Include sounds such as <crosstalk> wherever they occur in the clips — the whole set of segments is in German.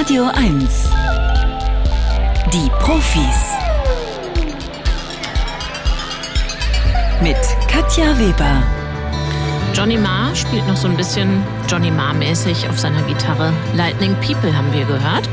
Radio 1. Die Profis. Mit Katja Weber. Johnny Marr spielt noch so ein bisschen Johnny Marr-mäßig auf seiner Gitarre. Lightning People haben wir gehört.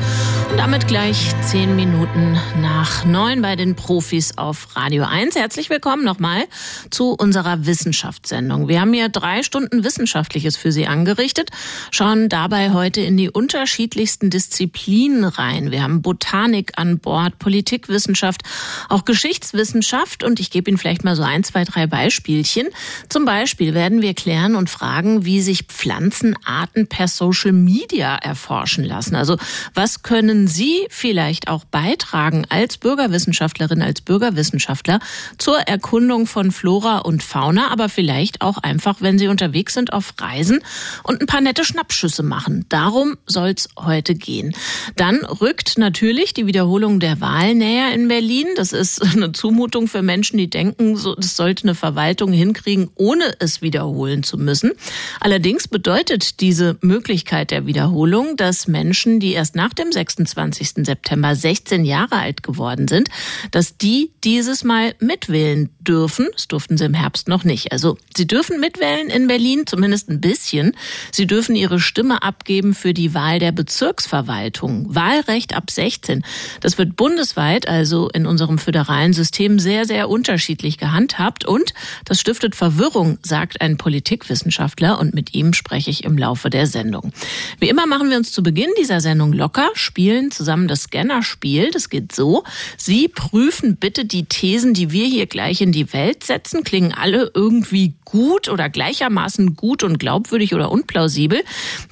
Damit gleich zehn Minuten nach neun bei den Profis auf Radio 1. Herzlich willkommen nochmal zu unserer Wissenschaftssendung. Wir haben hier drei Stunden Wissenschaftliches für Sie angerichtet, schauen dabei heute in die unterschiedlichsten Disziplinen rein. Wir haben Botanik an Bord, Politikwissenschaft, auch Geschichtswissenschaft und ich gebe Ihnen vielleicht mal so ein, zwei, drei Beispielchen. Zum Beispiel werden wir klären und fragen, wie sich Pflanzenarten per Social Media erforschen lassen. Also was können können Sie vielleicht auch beitragen als Bürgerwissenschaftlerin, als Bürgerwissenschaftler zur Erkundung von Flora und Fauna, aber vielleicht auch einfach, wenn Sie unterwegs sind auf Reisen und ein paar nette Schnappschüsse machen. Darum soll es heute gehen. Dann rückt natürlich die Wiederholung der Wahl näher in Berlin. Das ist <laughs> eine Zumutung für Menschen, die denken, das sollte eine Verwaltung hinkriegen, ohne es wiederholen zu müssen. Allerdings bedeutet diese Möglichkeit der Wiederholung, dass Menschen, die erst nach dem 6. 28. September 16 Jahre alt geworden sind, dass die dieses Mal mitwählen dürfen. Das durften sie im Herbst noch nicht. Also sie dürfen mitwählen in Berlin, zumindest ein bisschen. Sie dürfen ihre Stimme abgeben für die Wahl der Bezirksverwaltung. Wahlrecht ab 16. Das wird bundesweit, also in unserem föderalen System, sehr, sehr unterschiedlich gehandhabt. Und das stiftet Verwirrung, sagt ein Politikwissenschaftler. Und mit ihm spreche ich im Laufe der Sendung. Wie immer machen wir uns zu Beginn dieser Sendung locker, spielen spielen zusammen das Scanner-Spiel. Das geht so. Sie prüfen bitte die Thesen, die wir hier gleich in die Welt setzen. Klingen alle irgendwie gut oder gleichermaßen gut und glaubwürdig oder unplausibel.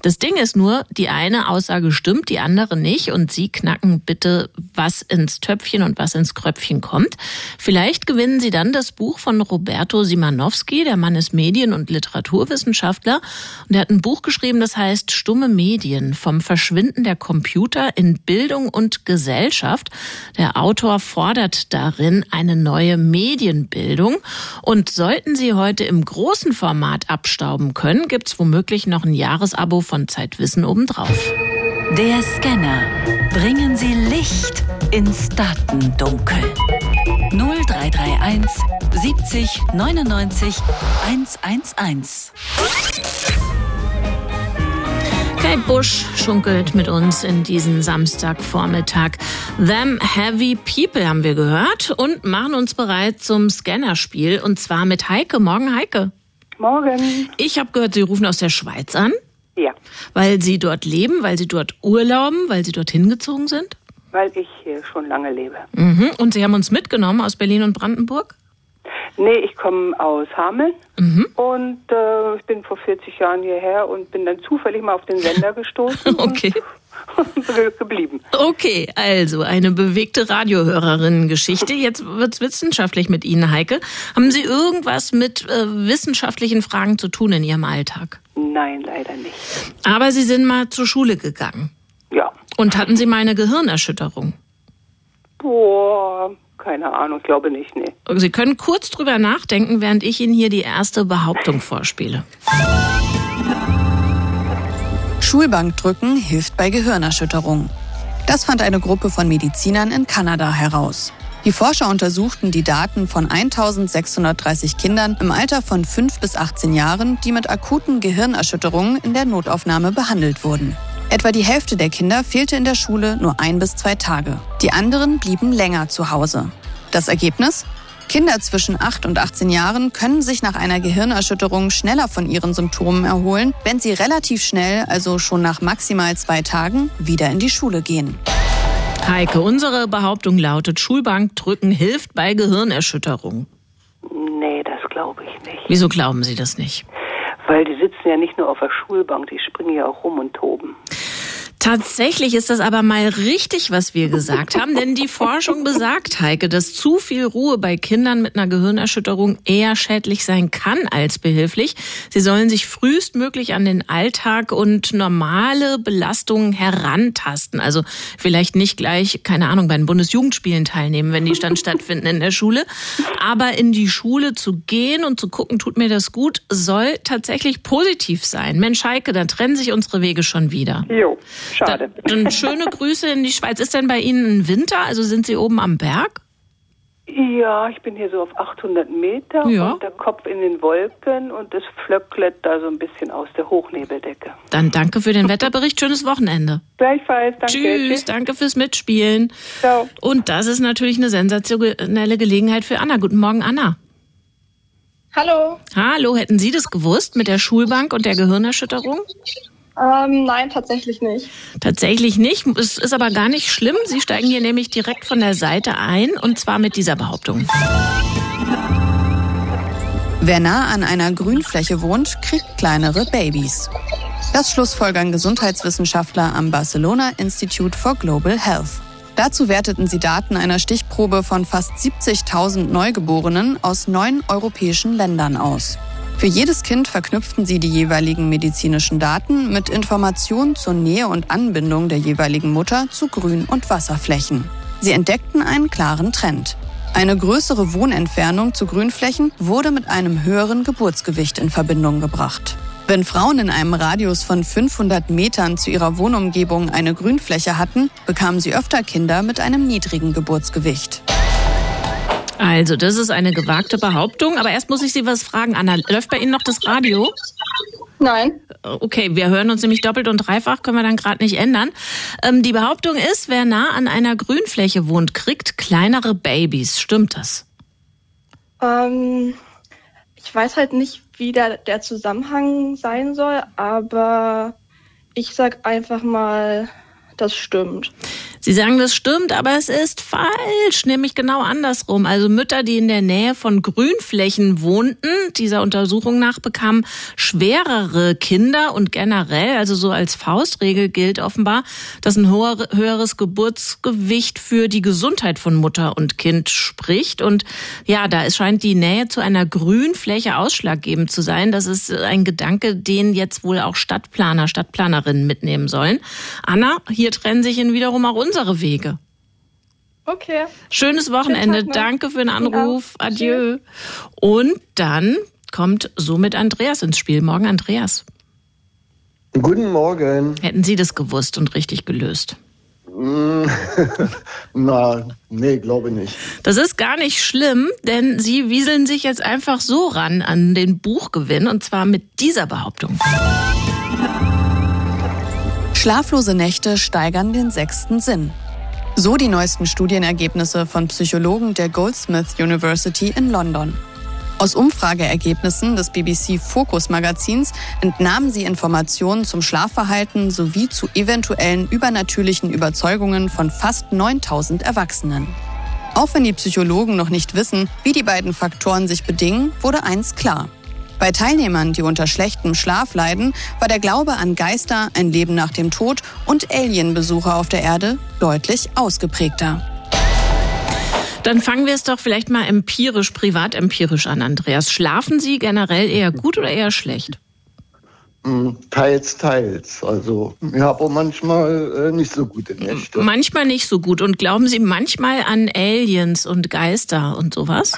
Das Ding ist nur, die eine Aussage stimmt, die andere nicht. Und Sie knacken bitte, was ins Töpfchen und was ins Kröpfchen kommt. Vielleicht gewinnen Sie dann das Buch von Roberto Simanowski. Der Mann ist Medien- und Literaturwissenschaftler. Und er hat ein Buch geschrieben, das heißt Stumme Medien vom Verschwinden der Computer in Bildung und Gesellschaft. Der Autor fordert darin eine neue Medienbildung. Und sollten Sie heute im großen Format abstauben können, gibt es womöglich noch ein Jahresabo von Zeitwissen obendrauf. Der Scanner. Bringen Sie Licht ins Datendunkel. 0331 70 99 111. Kate Bush schunkelt mit uns in diesen Samstagvormittag. Them Heavy People haben wir gehört und machen uns bereit zum Scannerspiel und zwar mit Heike. Morgen, Heike. Morgen. Ich habe gehört, Sie rufen aus der Schweiz an. Ja. Weil Sie dort leben, weil Sie dort urlauben, weil Sie dorthin gezogen sind? Weil ich hier schon lange lebe. Mhm. Und Sie haben uns mitgenommen aus Berlin und Brandenburg? Nee, ich komme aus Hameln mhm. und äh, ich bin vor 40 Jahren hierher und bin dann zufällig mal auf den Sender gestoßen. <laughs> okay. Und geblieben. Okay, also eine bewegte Radiohörerinnen-Geschichte. Jetzt wird's wissenschaftlich mit Ihnen, Heike. Haben Sie irgendwas mit äh, wissenschaftlichen Fragen zu tun in Ihrem Alltag? Nein, leider nicht. Aber Sie sind mal zur Schule gegangen. Ja. Und hatten Sie mal eine Gehirnerschütterung? Boah, keine Ahnung, ich glaube nicht, nee. Sie können kurz drüber nachdenken, während ich Ihnen hier die erste Behauptung vorspiele. Schulbankdrücken hilft bei Gehirnerschütterung. Das fand eine Gruppe von Medizinern in Kanada heraus. Die Forscher untersuchten die Daten von 1630 Kindern im Alter von 5 bis 18 Jahren, die mit akuten Gehirnerschütterungen in der Notaufnahme behandelt wurden. Etwa die Hälfte der Kinder fehlte in der Schule nur ein bis zwei Tage. Die anderen blieben länger zu Hause. Das Ergebnis? Kinder zwischen 8 und 18 Jahren können sich nach einer Gehirnerschütterung schneller von ihren Symptomen erholen, wenn sie relativ schnell, also schon nach maximal zwei Tagen, wieder in die Schule gehen. Heike, unsere Behauptung lautet, Schulbankdrücken hilft bei Gehirnerschütterung. Nee, das glaube ich nicht. Wieso glauben Sie das nicht? Weil die sitzen ja nicht nur auf der Schulbank, die springen ja auch rum und toben. Tatsächlich ist das aber mal richtig, was wir gesagt haben, denn die Forschung besagt, Heike, dass zu viel Ruhe bei Kindern mit einer Gehirnerschütterung eher schädlich sein kann als behilflich. Sie sollen sich frühestmöglich an den Alltag und normale Belastungen herantasten. Also vielleicht nicht gleich, keine Ahnung, bei den Bundesjugendspielen teilnehmen, wenn die dann <laughs> stattfinden in der Schule. Aber in die Schule zu gehen und zu gucken, tut mir das gut, soll tatsächlich positiv sein. Mensch, Heike, da trennen sich unsere Wege schon wieder. Jo. Schade. Dann schöne Grüße in die Schweiz. Ist denn bei Ihnen ein Winter? Also sind Sie oben am Berg? Ja, ich bin hier so auf 800 Meter Ja. und der Kopf in den Wolken und es flöcklet da so ein bisschen aus der Hochnebeldecke. Dann danke für den Wetterbericht. Schönes Wochenende. Gleichfalls, danke. Tschüss, danke fürs Mitspielen. Ciao. Und das ist natürlich eine sensationelle Gelegenheit für Anna. Guten Morgen, Anna. Hallo. Hallo, hätten Sie das gewusst mit der Schulbank und der Gehirnerschütterung? Ähm, nein, tatsächlich nicht. Tatsächlich nicht. Es ist aber gar nicht schlimm. Sie steigen hier nämlich direkt von der Seite ein und zwar mit dieser Behauptung. Wer nah an einer Grünfläche wohnt, kriegt kleinere Babys. Das schlussfolgern Gesundheitswissenschaftler am Barcelona Institute for Global Health. Dazu werteten sie Daten einer Stichprobe von fast 70.000 Neugeborenen aus neun europäischen Ländern aus. Für jedes Kind verknüpften sie die jeweiligen medizinischen Daten mit Informationen zur Nähe und Anbindung der jeweiligen Mutter zu Grün- und Wasserflächen. Sie entdeckten einen klaren Trend. Eine größere Wohnentfernung zu Grünflächen wurde mit einem höheren Geburtsgewicht in Verbindung gebracht. Wenn Frauen in einem Radius von 500 Metern zu ihrer Wohnumgebung eine Grünfläche hatten, bekamen sie öfter Kinder mit einem niedrigen Geburtsgewicht. Also, das ist eine gewagte Behauptung. Aber erst muss ich Sie was fragen, Anna. Läuft bei Ihnen noch das Radio? Nein. Okay, wir hören uns nämlich doppelt und dreifach, können wir dann gerade nicht ändern. Ähm, die Behauptung ist, wer nah an einer Grünfläche wohnt, kriegt kleinere Babys. Stimmt das? Ähm, ich weiß halt nicht, wie der, der Zusammenhang sein soll, aber ich sag einfach mal, das stimmt. Sie sagen, das stimmt, aber es ist falsch, nämlich genau andersrum. Also Mütter, die in der Nähe von Grünflächen wohnten, dieser Untersuchung nach bekamen schwerere Kinder und generell, also so als Faustregel gilt offenbar, dass ein höher- höheres Geburtsgewicht für die Gesundheit von Mutter und Kind spricht. Und ja, da scheint die Nähe zu einer Grünfläche ausschlaggebend zu sein. Das ist ein Gedanke, den jetzt wohl auch Stadtplaner, Stadtplanerinnen mitnehmen sollen. Anna, hier trennen sich in wiederum auch unsere Wege. Okay. Schönes Wochenende. Schönen. Danke für den Anruf. auch. Adieu. Und dann kommt somit Andreas ins Spiel. Morgen, Andreas. Guten Morgen. Hätten Sie das gewusst und richtig gelöst? <laughs> Na, nee, glaube nicht. Das ist gar nicht schlimm, denn Sie wieseln sich jetzt einfach so ran an den Buchgewinn und zwar mit dieser Behauptung. Schlaflose Nächte steigern den sechsten Sinn. So die neuesten Studienergebnisse von Psychologen der Goldsmith University in London. Aus Umfrageergebnissen des BBC Focus Magazins entnahmen sie Informationen zum Schlafverhalten sowie zu eventuellen übernatürlichen Überzeugungen von fast 9000 Erwachsenen. Auch wenn die Psychologen noch nicht wissen, wie die beiden Faktoren sich bedingen, wurde eins klar. Bei Teilnehmern, die unter schlechtem Schlaf leiden, war der Glaube an Geister, ein Leben nach dem Tod und Alienbesuche auf der Erde deutlich ausgeprägter. Dann fangen wir es doch vielleicht mal empirisch, privat empirisch an, Andreas. Schlafen Sie generell eher gut oder eher schlecht? Hm, Teils, teils. Also, ich habe auch manchmal äh, nicht so gute Nächte. Manchmal nicht so gut. Und glauben Sie manchmal an Aliens und Geister und sowas?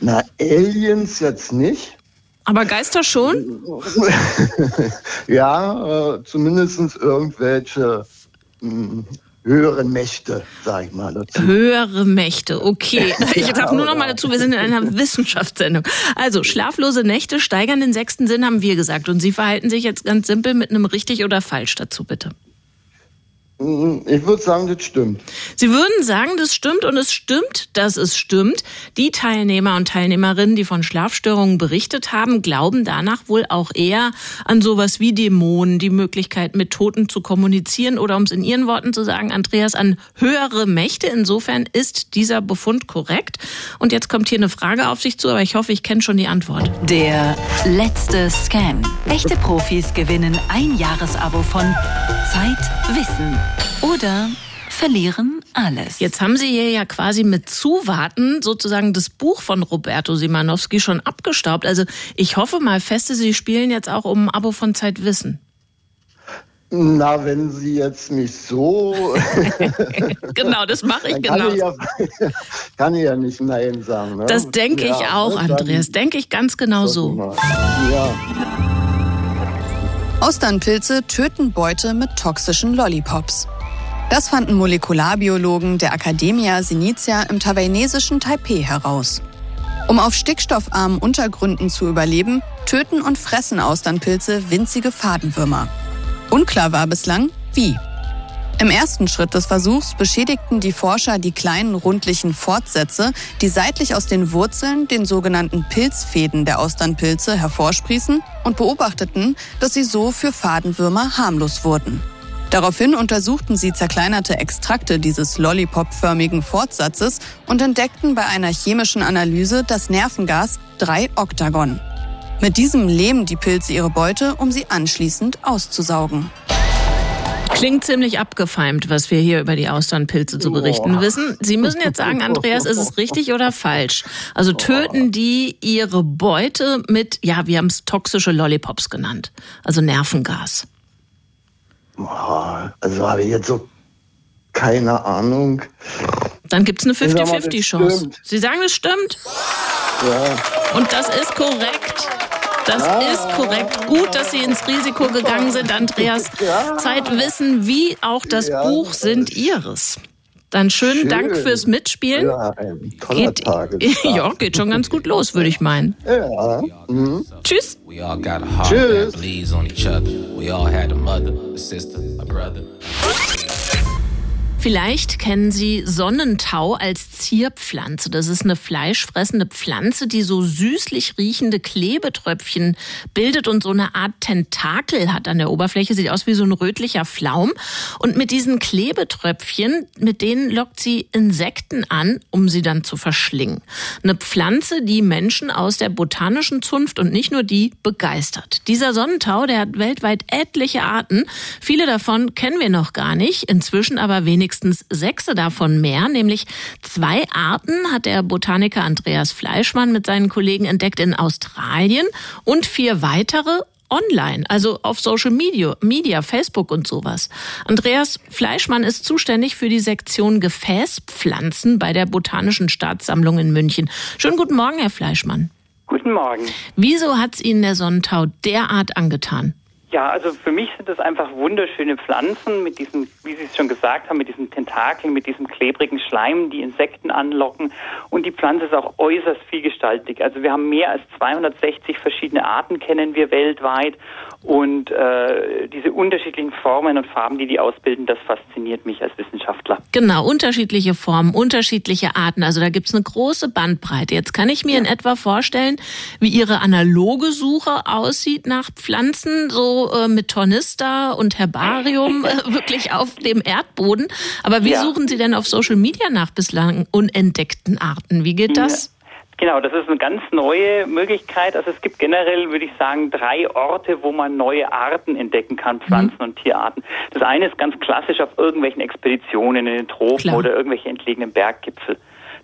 Na, Aliens jetzt nicht. Aber Geister schon? <laughs> ja, äh, zumindest irgendwelche mh, höheren Mächte, sag ich mal dazu. Höhere Mächte, okay. <laughs> Ich Ja, sag nur noch mal dazu, wir sind in einer <laughs> Wissenschaftssendung. Also, schlaflose Nächte steigern den sechsten Sinn, haben wir gesagt. Und Sie verhalten sich jetzt ganz simpel mit einem richtig oder falsch dazu, bitte. Hm, ich würde sagen, das stimmt. Sie würden sagen, das stimmt und es stimmt, dass es stimmt. Die Teilnehmer und Teilnehmerinnen, die von Schlafstörungen berichtet haben, glauben danach wohl auch eher an sowas wie Dämonen, die Möglichkeit mit Toten zu kommunizieren oder um es in Ihren Worten zu sagen, Andreas, an höhere Mächte. Insofern ist dieser Befund korrekt. Und jetzt kommt hier eine Frage auf sich zu, aber ich hoffe, ich kenne schon die Antwort. Der letzte Scan. Echte Profis gewinnen ein Jahresabo von Zeit Wissen oder verlieren alles. Jetzt haben Sie hier ja quasi mit Zuwarten sozusagen das Buch von Roberto Simanowski schon abgestaubt. Also ich hoffe mal feste, Sie spielen jetzt auch um ein Abo von Zeit Wissen. Na, wenn Sie jetzt mich so. <laughs> genau, das mache ich kann genau. Ich ja, <laughs> kann ich ja nicht Nein sagen. Ne? Das denke ja, ich auch, ne, Andreas. Denke ich ganz genau so. Ja. Austernpilze töten Beute mit toxischen Lollipops. Das fanden Molekularbiologen der Academia Sinicia im taiwanesischen Taipei heraus. Um auf stickstoffarmen Untergründen zu überleben, töten und fressen Austernpilze winzige Fadenwürmer. Unklar war bislang, wie. Im ersten Schritt des Versuchs beschädigten die Forscher die kleinen rundlichen Fortsätze, die seitlich aus den Wurzeln, den sogenannten Pilzfäden der Austernpilze, hervorsprießen und beobachteten, dass sie so für Fadenwürmer harmlos wurden. Daraufhin untersuchten sie zerkleinerte Extrakte dieses Lollipop-förmigen Fortsatzes und entdeckten bei einer chemischen Analyse das Nervengas 3-Oktagon. Mit diesem lähmen die Pilze ihre Beute, um sie anschließend auszusaugen. Klingt ziemlich abgefeimt, was wir hier über die Austernpilze zu berichten oh. wissen. Sie müssen jetzt sagen, Andreas, ist es richtig oder <laughs> falsch? Also töten die ihre Beute mit, ja, wir haben es toxische Lollipops genannt, also Nervengas. Also habe ich jetzt so keine Ahnung. Dann gibt es eine 50-50-Chance. Sie sagen, es stimmt? Ja. Und das ist korrekt. Das ja. ist korrekt. Gut, dass Sie ins Risiko gegangen sind, Andreas. <laughs> Ja. Zeitwissen wie auch das ja. Buch sind Ihres. Dann schönen Schön. Dank fürs Mitspielen. Ja, ein toller geht, Tag. <laughs> Ja, geht schon ganz gut los, würde ich meinen. Ja. Mhm. Tschüss. Tschüss. Vielleicht kennen Sie Sonnentau als Zierpflanze. Das ist eine fleischfressende Pflanze, die so süßlich riechende Klebetröpfchen bildet und so eine Art Tentakel hat an der Oberfläche. Sieht aus wie so ein rötlicher Flaum. Und mit diesen Klebetröpfchen, mit denen lockt sie Insekten an, um sie dann zu verschlingen. Eine Pflanze, die Menschen aus der botanischen Zunft und nicht nur die begeistert. Dieser Sonnentau, der hat weltweit etliche Arten. Viele davon kennen wir noch gar nicht. Inzwischen aber wenigstens wenigstens sechs davon mehr, nämlich zwei Arten hat der Botaniker Andreas Fleischmann mit seinen Kollegen entdeckt in Australien und vier weitere online, also auf Social Media, Media, Facebook und sowas. Andreas Fleischmann ist zuständig für die Sektion Gefäßpflanzen bei der Botanischen Staatssammlung in München. Schönen guten Morgen, Herr Fleischmann. Guten Morgen. Wieso hat es Ihnen der Sonnentau derart angetan? Ja, also für mich sind das einfach wunderschöne Pflanzen mit diesen, wie Sie es schon gesagt haben, mit diesen Tentakeln, mit diesem klebrigen Schleim, die Insekten anlocken. Und die Pflanze ist auch äußerst vielgestaltig. Also wir haben mehr als 260 verschiedene Arten kennen wir weltweit. Und äh, diese unterschiedlichen Formen und Farben, die die ausbilden, das fasziniert mich als Wissenschaftler. Genau, unterschiedliche Formen, unterschiedliche Arten. Also da gibt's eine große Bandbreite. Jetzt kann ich mir ja. in etwa vorstellen, wie Ihre analoge Suche aussieht nach Pflanzen, so äh, mit Tornister und Herbarium <laughs> äh, wirklich auf dem Erdboden. Aber wie ja. suchen Sie denn auf Social Media nach bislang unentdeckten Arten? Wie geht das? Ja. Genau, das ist eine ganz neue Möglichkeit. Also es gibt generell, würde ich sagen, drei Orte, wo man neue Arten entdecken kann, Pflanzen- mhm. und Tierarten. Das eine ist ganz klassisch auf irgendwelchen Expeditionen in den Tropen Klar. oder irgendwelche entlegenen Berggipfel.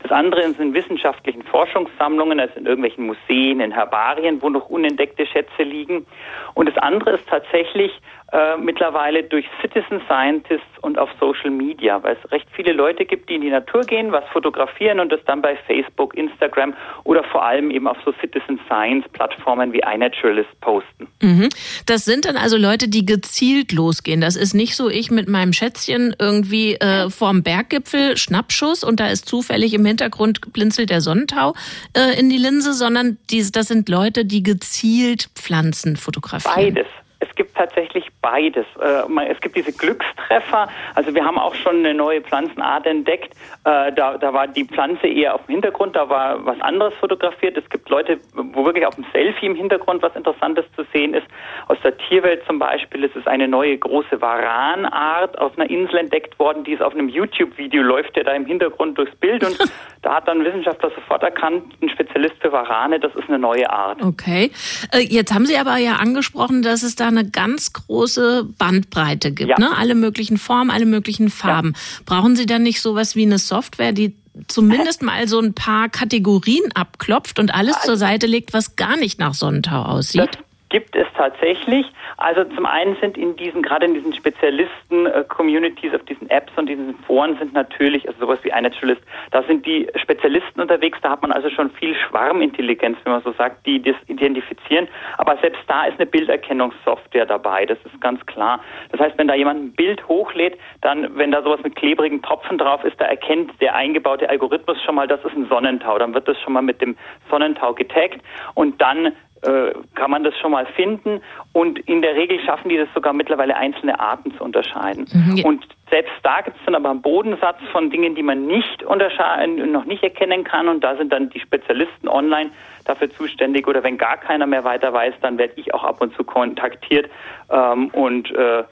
Das andere sind in wissenschaftlichen Forschungssammlungen, also in irgendwelchen Museen, in Herbarien, wo noch unentdeckte Schätze liegen. Und das andere ist tatsächlich äh, mittlerweile durch Citizen Scientists und auf Social Media, weil es recht viele Leute gibt, die in die Natur gehen, was fotografieren und das dann bei Facebook, Instagram oder vor allem eben auf so Citizen Science Plattformen wie iNaturalist posten. Mhm. Das sind dann also Leute, die gezielt losgehen. Das ist nicht so ich mit meinem Schätzchen irgendwie äh, vorm Berggipfel Schnappschuss und da ist zufällig im Hintergrund blinzelt der Sonnentau äh, in die Linse, sondern die, das sind Leute, die gezielt Pflanzen fotografieren. Beides. Es gibt tatsächlich beides. Äh, es gibt diese Glückstreffer. Also wir haben auch schon eine neue Pflanzenart entdeckt. Äh, da, da war die Pflanze eher auf dem Hintergrund, da war was anderes fotografiert. Es gibt Leute, wo wirklich auf dem Selfie im Hintergrund was Interessantes zu sehen ist. Aus der Tierwelt zum Beispiel ist es eine neue große Varanart auf einer Insel entdeckt worden, die ist auf einem YouTube-Video läuft, der da im Hintergrund durchs Bild und <laughs> da hat dann ein Wissenschaftler sofort erkannt, ein Spezialist für Warane, das ist eine neue Art. Okay. Äh, jetzt haben Sie aber ja angesprochen, dass es da eine ganz große Bandbreite gibt, ja. ne? Alle möglichen Formen, alle möglichen Farben. Ja. Brauchen Sie dann nicht sowas wie eine Software, die zumindest <laughs> mal so ein paar Kategorien abklopft und alles zur Seite legt, was gar nicht nach Sonnentau aussieht? Gibt es tatsächlich. Also zum einen sind in diesen, gerade in diesen Spezialisten-Communities, auf diesen Apps und diesen Foren sind natürlich, also sowas wie iNaturalist, da sind die Spezialisten unterwegs, da hat man also schon viel Schwarmintelligenz, wenn man so sagt, die das identifizieren. Aber selbst da ist eine Bilderkennungssoftware dabei, das ist ganz klar. Das heißt, wenn da jemand ein Bild hochlädt, dann, wenn da sowas mit klebrigen Tropfen drauf ist, da erkennt der eingebaute Algorithmus schon mal, das ist ein Sonnentau. Dann wird das schon mal mit dem Sonnentau getaggt und dann äh, kann man das schon mal finden. Und in der Regel schaffen die das sogar mittlerweile einzelne Arten zu unterscheiden. Mhm. Und selbst da gibt es dann aber einen Bodensatz von Dingen, die man nicht unterscheiden, noch nicht erkennen kann. Und da sind dann die Spezialisten online dafür zuständig. Oder wenn gar keiner mehr weiter weiß, dann werde ich auch ab und zu kontaktiert ähm, und äh,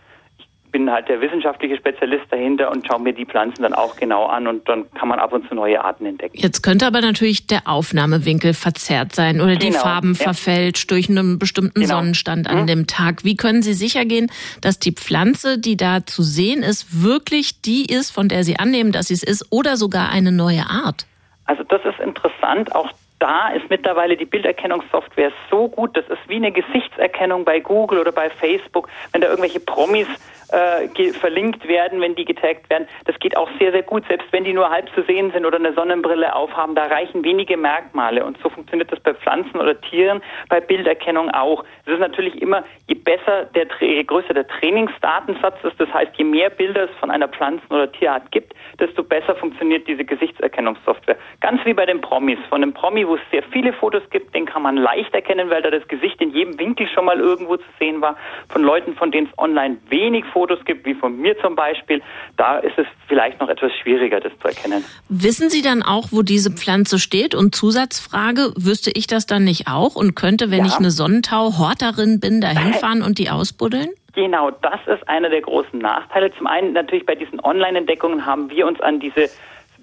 bin halt der wissenschaftliche Spezialist dahinter und schaue mir die Pflanzen dann auch genau an und dann kann man ab und zu neue Arten entdecken. Jetzt könnte aber natürlich der Aufnahmewinkel verzerrt sein oder die genau, Farben ja. verfälscht durch einen bestimmten genau. Sonnenstand an mhm. dem Tag. Wie können Sie sicher gehen, dass die Pflanze, die da zu sehen ist, wirklich die ist, von der Sie annehmen, dass sie es ist oder sogar eine neue Art? Also das ist interessant. Auch da ist mittlerweile die Bilderkennungssoftware so gut, das ist wie eine Gesichtserkennung bei Google oder bei Facebook, wenn da irgendwelche Promis äh, verlinkt werden, wenn die getaggt werden. Das geht auch sehr, sehr gut, selbst wenn die nur halb zu sehen sind oder eine Sonnenbrille aufhaben. Da reichen wenige Merkmale. Und so funktioniert das bei Pflanzen oder Tieren, bei Bilderkennung auch. Es ist natürlich immer, je besser, der, je größer der Trainingsdatensatz ist, das heißt, je mehr Bilder es von einer Pflanzen- oder Tierart gibt, desto besser funktioniert diese Gesichtserkennungssoftware. Ganz wie bei den Promis. Von einem Promi, wo es sehr viele Fotos gibt, den kann man leicht erkennen, weil da das Gesicht in jedem Winkel schon mal irgendwo zu sehen war. Von Leuten, von denen es online wenig Fotos Fotos gibt, wie von mir zum Beispiel, da ist es vielleicht noch etwas schwieriger, das zu erkennen. Wissen Sie dann auch, wo diese Pflanze steht? Und Zusatzfrage, wüsste ich das dann nicht auch und könnte, wenn ja. ich eine Sonnentau-Horterin bin, da hinfahren und die ausbuddeln? Genau, das ist einer der großen Nachteile. Zum einen natürlich bei diesen Online-Entdeckungen haben wir uns an diese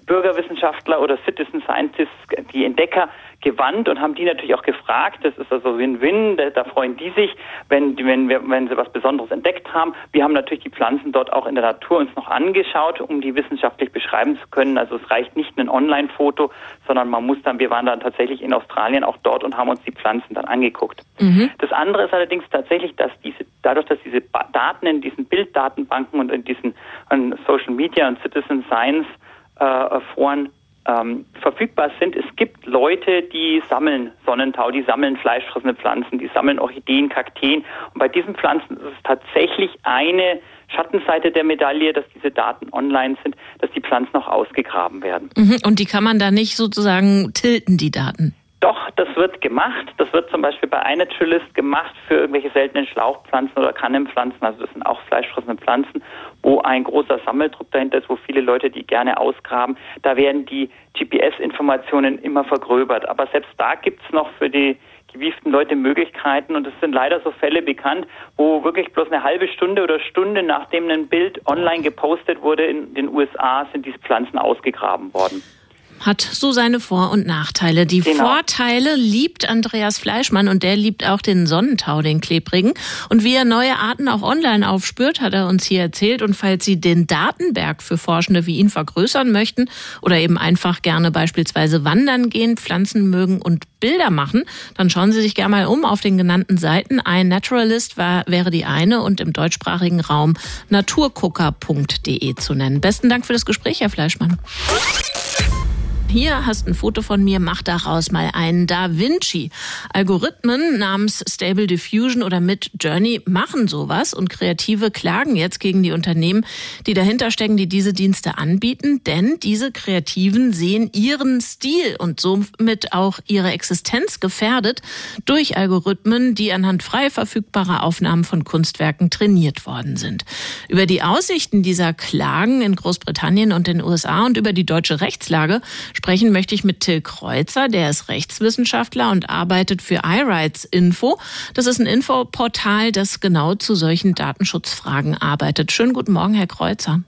Bürgerwissenschaftler oder Citizen Scientists, die Entdecker, gewandt und haben die natürlich auch gefragt. Das ist also Win-Win. Da, da, freuen die sich, wenn, wenn, wir, wenn sie was Besonderes entdeckt haben. Wir haben natürlich die Pflanzen dort auch in der Natur uns noch angeschaut, um die wissenschaftlich beschreiben zu können. Also es reicht nicht ein Online-Foto, sondern man muss dann, wir waren dann tatsächlich in Australien auch dort und haben uns die Pflanzen dann angeguckt. Mhm. Das andere ist allerdings tatsächlich, dass diese, dadurch, dass diese Daten in diesen Bilddatenbanken und in diesen Social Media und Citizen Science äh, Foren ähm, verfügbar sind. Es gibt Leute, die sammeln Sonnentau, die sammeln fleischfressende Pflanzen, die sammeln Orchideen, Kakteen. Und bei diesen Pflanzen ist es tatsächlich eine Schattenseite der Medaille, dass diese Daten online sind, dass die Pflanzen auch ausgegraben werden. Mhm. Und die kann man da nicht sozusagen tilten, die Daten? Doch, das wird gemacht. Das wird zum Beispiel bei iNaturalist gemacht für irgendwelche seltenen Schlauchpflanzen oder Kannenpflanzen. Also das sind auch fleischfressende Pflanzen, wo ein großer Sammeldruck dahinter ist, wo viele Leute die gerne ausgraben. Da werden die GPS-Informationen immer vergröbert. Aber selbst da gibt's noch für die gewieften Leute Möglichkeiten und es sind leider so Fälle bekannt, wo wirklich bloß eine halbe Stunde oder Stunde nachdem ein Bild online gepostet wurde in den USA sind diese Pflanzen ausgegraben worden hat so seine Vor- und Nachteile. Die genau. Vorteile liebt Andreas Fleischmann und der liebt auch den Sonnentau, den klebrigen. Und wie er neue Arten auch online aufspürt, hat er uns hier erzählt. Und falls Sie den Datenberg für Forschende wie ihn vergrößern möchten oder eben einfach gerne beispielsweise wandern gehen, Pflanzen mögen und Bilder machen, dann schauen Sie sich gerne mal um auf den genannten Seiten. Ein Naturalist war, wäre die eine und im deutschsprachigen Raum naturgucker.de zu nennen. Besten Dank für das Gespräch, Herr Fleischmann. Hier hast ein Foto von mir, mach daraus mal einen Da Vinci. Algorithmen namens Stable Diffusion oder Mid Journey machen sowas und Kreative klagen jetzt gegen die Unternehmen, die dahinter stecken, die diese Dienste anbieten, denn diese Kreativen sehen ihren Stil und somit auch ihre Existenz gefährdet durch Algorithmen, die anhand frei verfügbarer Aufnahmen von Kunstwerken trainiert worden sind. Über die Aussichten dieser Klagen in Großbritannien und den USA und über die deutsche Rechtslage Sprechen möchte ich mit Till Kreuzer, der ist Rechtswissenschaftler und arbeitet für iRights Info. Das ist ein Infoportal, das genau zu solchen Datenschutzfragen arbeitet. Schönen guten Morgen, Herr Kreuzer.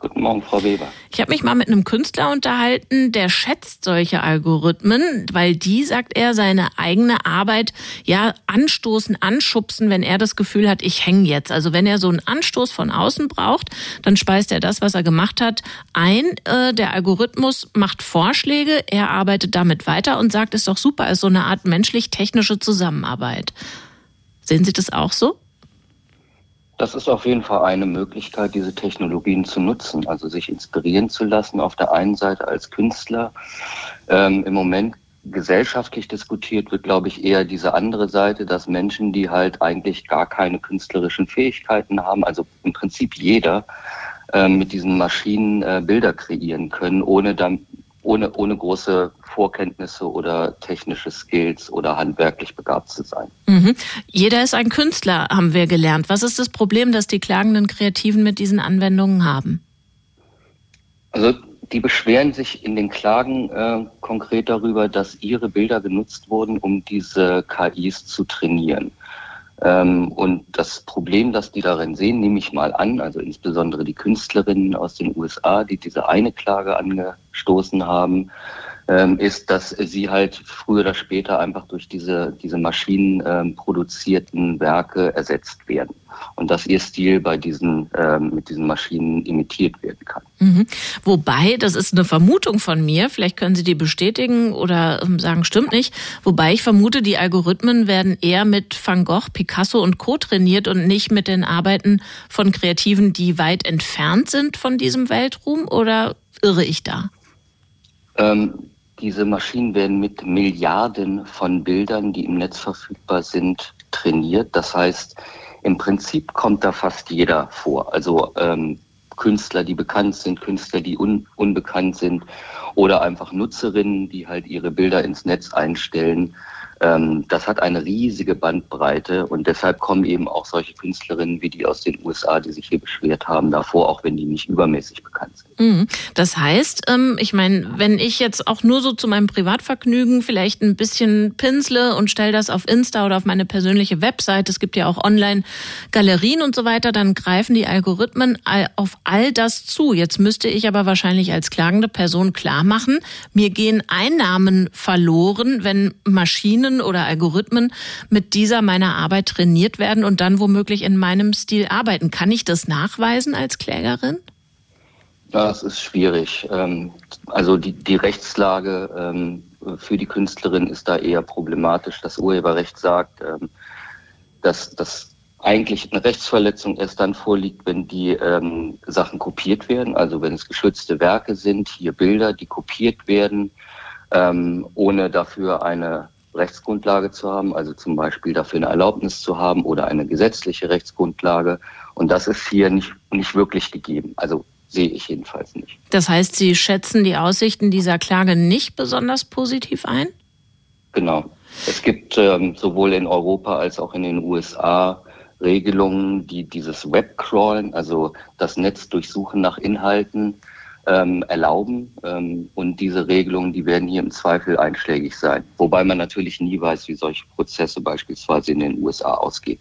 Guten Morgen, Frau Weber. Ich habe mich mal mit einem Künstler unterhalten, der schätzt solche Algorithmen, weil die, sagt er, seine eigene Arbeit ja anstoßen, anschubsen, wenn er das Gefühl hat, ich hänge jetzt. Also wenn er so einen Anstoß von außen braucht, dann speist er das, was er gemacht hat, ein. Äh, der Algorithmus macht Vorschläge, er arbeitet damit weiter und sagt, ist doch super, ist so eine Art menschlich-technische Zusammenarbeit. Sehen Sie das auch so? Das ist auf jeden Fall eine Möglichkeit, diese Technologien zu nutzen, also sich inspirieren zu lassen, auf der einen Seite als Künstler. Ähm, Im Moment gesellschaftlich diskutiert wird, glaube ich, eher diese andere Seite, dass Menschen, die halt eigentlich gar keine künstlerischen Fähigkeiten haben, also im Prinzip jeder, äh, mit diesen Maschinen äh, Bilder kreieren können, ohne dann ohne, ohne große Vorkenntnisse oder technische Skills oder handwerklich begabt zu sein. Mhm. Jeder ist ein Künstler, haben wir gelernt. Was ist das Problem, das die klagenden Kreativen mit diesen Anwendungen haben? Also die beschweren sich in den Klagen äh, konkret darüber, dass ihre Bilder genutzt wurden, um diese KIs zu trainieren. Ähm, und das Problem, das die darin sehen, nehme ich mal an, also insbesondere die Künstlerinnen aus den USA, die diese eine Klage angestoßen haben, ist, dass sie halt früher oder später einfach durch diese, diese Maschinen ähm, produzierten Werke ersetzt werden und dass ihr Stil bei diesen, ähm, mit diesen Maschinen imitiert werden kann. Mhm. Wobei, das ist eine Vermutung von mir, vielleicht können Sie die bestätigen oder ähm, sagen, stimmt nicht, wobei ich vermute, die Algorithmen werden eher mit Van Gogh, Picasso und Co. trainiert und nicht mit den Arbeiten von Kreativen, die weit entfernt sind von diesem Weltruhm oder irre ich da? Ähm, diese Maschinen werden mit Milliarden von Bildern, die im Netz verfügbar sind, trainiert. Das heißt, im Prinzip kommt da fast jeder vor. Also ähm, Künstler, die bekannt sind, Künstler, die un unbekannt sind oder einfach Nutzerinnen, die halt ihre Bilder ins Netz einstellen ähm, das hat eine riesige Bandbreite und deshalb kommen eben auch solche Künstlerinnen wie die aus den USA, die sich hier beschwert haben, davor, auch wenn die nicht übermäßig bekannt sind. Mhm. Das heißt, ähm, ich meine, wenn ich jetzt auch nur so zu meinem Privatvergnügen vielleicht ein bisschen pinsle und stelle das auf Insta oder auf meine persönliche Website, es gibt ja auch Online-Galerien und so weiter, dann greifen die Algorithmen auf all das zu. Jetzt müsste ich aber wahrscheinlich als klagende Person klar machen, mir gehen Einnahmen verloren, wenn Maschinen Maschinen oder Algorithmen mit dieser meiner Arbeit trainiert werden und dann womöglich in meinem Stil arbeiten. Kann ich das nachweisen als Klägerin? Das ist schwierig. Ähm, also die, die Rechtslage ähm, für die Künstlerin ist da eher problematisch. Das Urheberrecht sagt, ähm, dass das eigentlich eine Rechtsverletzung erst dann vorliegt, wenn die ähm, Sachen kopiert werden, also wenn es geschützte Werke sind, hier Bilder, die kopiert werden, ähm, ohne dafür eine Rechtsgrundlage zu haben, also zum Beispiel dafür eine Erlaubnis zu haben oder eine gesetzliche Rechtsgrundlage. Und das ist hier nicht, nicht wirklich gegeben. Also sehe ich jedenfalls nicht. Das heißt, Sie schätzen die Aussichten dieser Klage nicht besonders positiv ein? Genau. Es gibt ähm, sowohl in Europa als auch in den USA Regelungen, die dieses Webcrawlen, also das Netz durchsuchen nach Inhalten, ähm, erlauben. Ähm, und diese Regelungen, die werden hier im Zweifel einschlägig sein. Wobei man natürlich nie weiß, wie solche Prozesse beispielsweise in den USA ausgehen.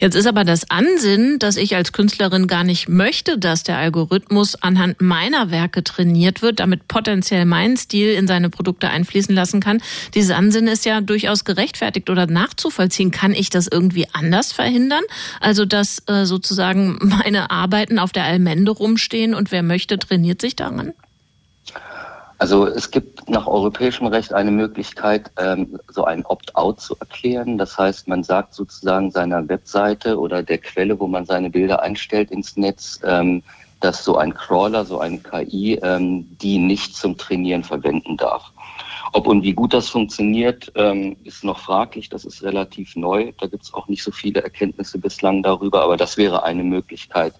Jetzt ist aber das Ansinnen, dass ich als Künstlerin gar nicht möchte, dass der Algorithmus anhand meiner Werke trainiert wird, damit potenziell meinen Stil in seine Produkte einfließen lassen kann. Dieses Ansinnen ist ja durchaus gerechtfertigt oder nachzuvollziehen. Kann ich das irgendwie anders verhindern? Also, dass äh, sozusagen <laughs> meine Arbeiten auf der Allmende rumstehen und wer möchte, trainiert sich daran? Also es gibt nach europäischem Recht eine Möglichkeit, ähm, so ein Opt-out zu erklären. Das heißt, man sagt sozusagen seiner Webseite oder der Quelle, wo man seine Bilder einstellt ins Netz, ähm, dass so ein Crawler, so ein KI, ähm, die nicht zum Trainieren verwenden darf. Ob und wie gut das funktioniert, ist noch fraglich. Das ist relativ neu. Da gibt es auch nicht so viele Erkenntnisse bislang darüber, aber das wäre eine Möglichkeit,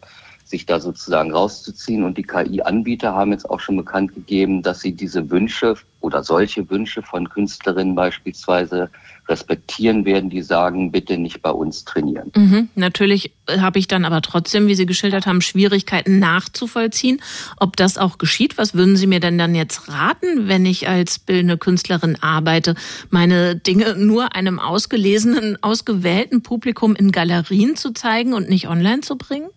sich da sozusagen rauszuziehen. Und die KI-Anbieter haben jetzt auch schon bekannt gegeben, dass sie diese Wünsche oder solche Wünsche von Künstlerinnen beispielsweise respektieren werden, die sagen, bitte nicht bei uns trainieren. Mhm, natürlich habe ich dann aber trotzdem, wie Sie geschildert haben, Schwierigkeiten nachzuvollziehen, ob das auch geschieht. Was würden Sie mir denn dann jetzt raten, wenn ich als bildende Künstlerin arbeite, meine Dinge nur einem ausgelesenen, ausgewählten Publikum in Galerien zu zeigen und nicht online zu bringen?